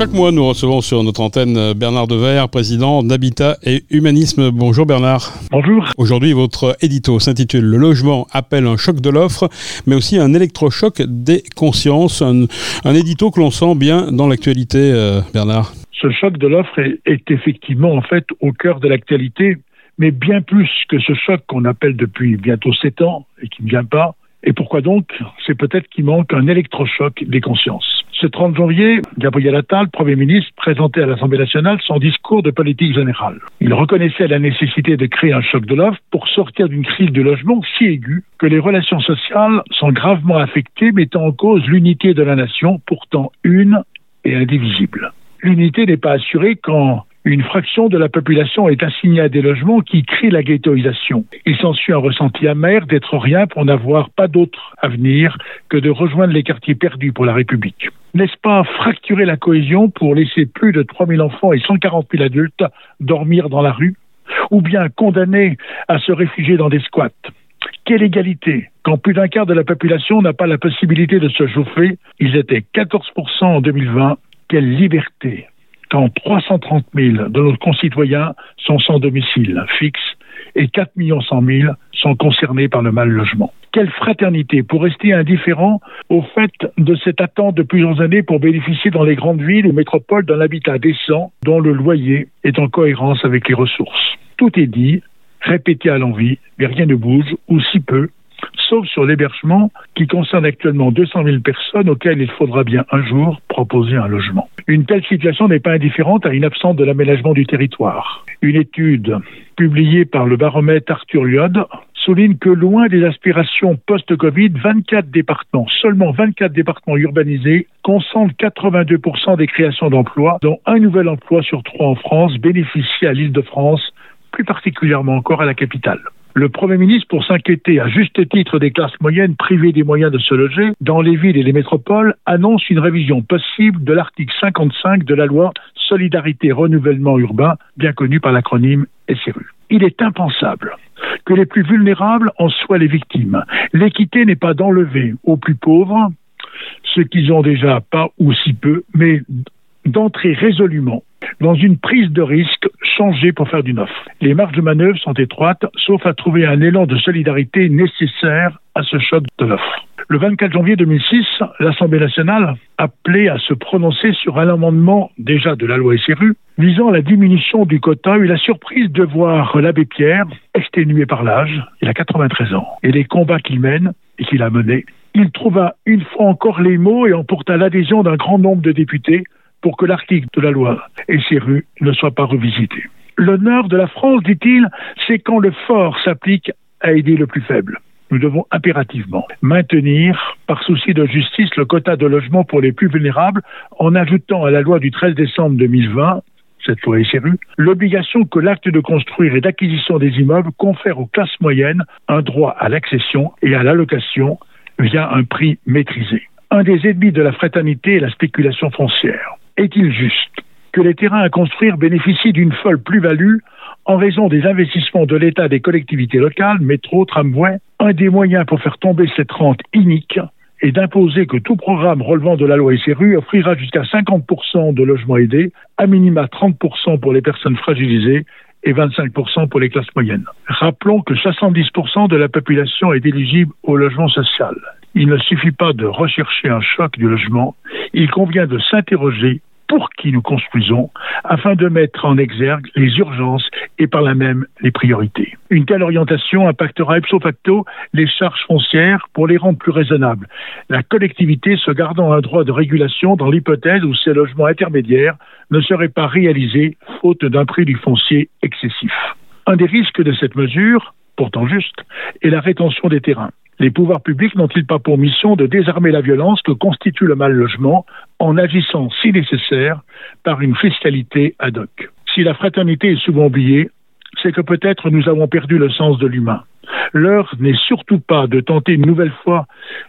Chaque mois, nous recevons sur notre antenne Bernard Dever, président d'Habitat et Humanisme. Bonjour Bernard. Bonjour. Aujourd'hui, votre édito s'intitule Le logement appelle un choc de l'offre, mais aussi un électrochoc des consciences. Un, édito que l'on sent bien dans l'actualité, euh, Bernard. Ce choc de l'offre est, est effectivement en fait au cœur de l'actualité, mais bien plus que ce choc qu'on appelle depuis bientôt sept ans et qui ne vient pas. Et pourquoi donc? C'est peut-être qu'il manque un électrochoc des consciences. Ce 30 janvier, Gabriel Attal, Premier ministre, présentait à l'Assemblée nationale son discours de politique générale. Il reconnaissait la nécessité de créer un choc de l'offre pour sortir d'une crise du logement si aiguë que les relations sociales sont gravement affectées, mettant en cause l'unité de la nation, pourtant une et indivisible. L'unité n'est pas assurée quand une fraction de la population est assignée à des logements qui créent la ghettoisation. Il s'ensuit un ressenti amer d'être rien pour n'avoir pas d'autre avenir que de rejoindre les quartiers perdus pour la République. N'est-ce pas fracturer la cohésion pour laisser plus de 3000 enfants et 140 000 adultes dormir dans la rue Ou bien condamner à se réfugier dans des squats? Quelle égalité? Quand plus d'un quart de la population n'a pas la possibilité de se chauffer, ils étaient 14% en 2020. Quelle liberté quand 330 000 de nos concitoyens sont sans domicile fixe et 4 100 000 sont concernés par le mal logement. Quelle fraternité pour rester indifférent au fait de cette attente de plusieurs années pour bénéficier dans les grandes villes ou métropoles d'un habitat décent dont le loyer est en cohérence avec les ressources. Tout est dit, répété à l'envie, mais rien ne bouge, ou si peu, sauf sur l'hébergement qui concerne actuellement 200 000 personnes auxquelles il faudra bien un jour proposer un logement. Une telle situation n'est pas indifférente à une absence de l'aménagement du territoire. Une étude publiée par le baromètre Arthur Lyod souligne que loin des aspirations post-Covid, 24 départements, seulement 24 départements urbanisés, concentrent 82% des créations d'emplois, dont un nouvel emploi sur trois en France bénéficie à l'île de France, plus particulièrement encore à la capitale. Le Premier ministre, pour s'inquiéter à juste titre des classes moyennes privées des moyens de se loger dans les villes et les métropoles, annonce une révision possible de l'article 55 de la loi Solidarité Renouvellement Urbain, bien connue par l'acronyme SRU. Il est impensable que les plus vulnérables en soient les victimes. L'équité n'est pas d'enlever aux plus pauvres ce qu'ils ont déjà pas ou si peu, mais d'entrer résolument dans une prise de risque changée pour faire d'une offre. Les marges de manœuvre sont étroites, sauf à trouver un élan de solidarité nécessaire à ce choc de l'offre. Le 24 janvier 2006, l'Assemblée nationale appelait à se prononcer sur un amendement déjà de la loi SRU visant la diminution du quota eut la surprise de voir l'abbé Pierre, exténué par l'âge, il a 93 ans, et les combats qu'il mène et qu'il a menés. Il trouva une fois encore les mots et emporta l'adhésion d'un grand nombre de députés pour que l'article de la loi SRU ne soit pas revisité. L'honneur de la France, dit-il, c'est quand le fort s'applique à aider le plus faible. Nous devons impérativement maintenir, par souci de justice, le quota de logement pour les plus vulnérables en ajoutant à la loi du 13 décembre 2020 cette loi SRU, l'obligation que l'acte de construire et d'acquisition des immeubles confère aux classes moyennes un droit à l'accession et à l'allocation via un prix maîtrisé. Un des ennemis de la fraternité est la spéculation foncière. Est-il juste que les terrains à construire bénéficient d'une folle plus-value en raison des investissements de l'État des collectivités locales, métro, tramway Un des moyens pour faire tomber cette rente inique est d'imposer que tout programme relevant de la loi SRU offrira jusqu'à 50% de logements aidés, à minima 30% pour les personnes fragilisées et 25% pour les classes moyennes. Rappelons que 70% de la population est éligible au logement social. Il ne suffit pas de rechercher un choc du logement, il convient de s'interroger pour qui nous construisons, afin de mettre en exergue les urgences et par là même les priorités. Une telle orientation impactera ipso facto les charges foncières pour les rendre plus raisonnables, la collectivité se gardant un droit de régulation dans l'hypothèse où ces logements intermédiaires ne seraient pas réalisés faute d'un prix du foncier excessif. Un des risques de cette mesure, pourtant juste, est la rétention des terrains. Les pouvoirs publics n'ont-ils pas pour mission de désarmer la violence que constitue le mal logement en agissant, si nécessaire, par une fiscalité ad hoc? Si la fraternité est souvent oubliée, c'est que peut-être nous avons perdu le sens de l'humain. L'heure n'est surtout pas de tenter une nouvelle fois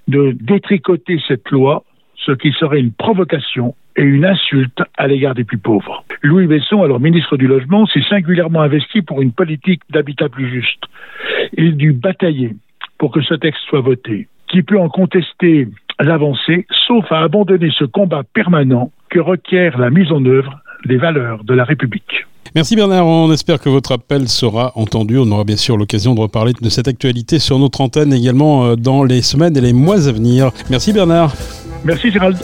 de détricoter cette loi, ce qui serait une provocation et une insulte à l'égard des plus pauvres. Louis Besson, alors ministre du Logement, s'est singulièrement investi pour une politique d'habitat plus juste. Il dut batailler pour que ce texte soit voté. Qui peut en contester l'avancer, sauf à abandonner ce combat permanent que requiert la mise en œuvre des valeurs de la République. Merci Bernard, on espère que votre appel sera entendu. On aura bien sûr l'occasion de reparler de cette actualité sur notre antenne également euh, dans les semaines et les mois à venir. Merci Bernard. Merci Gérald.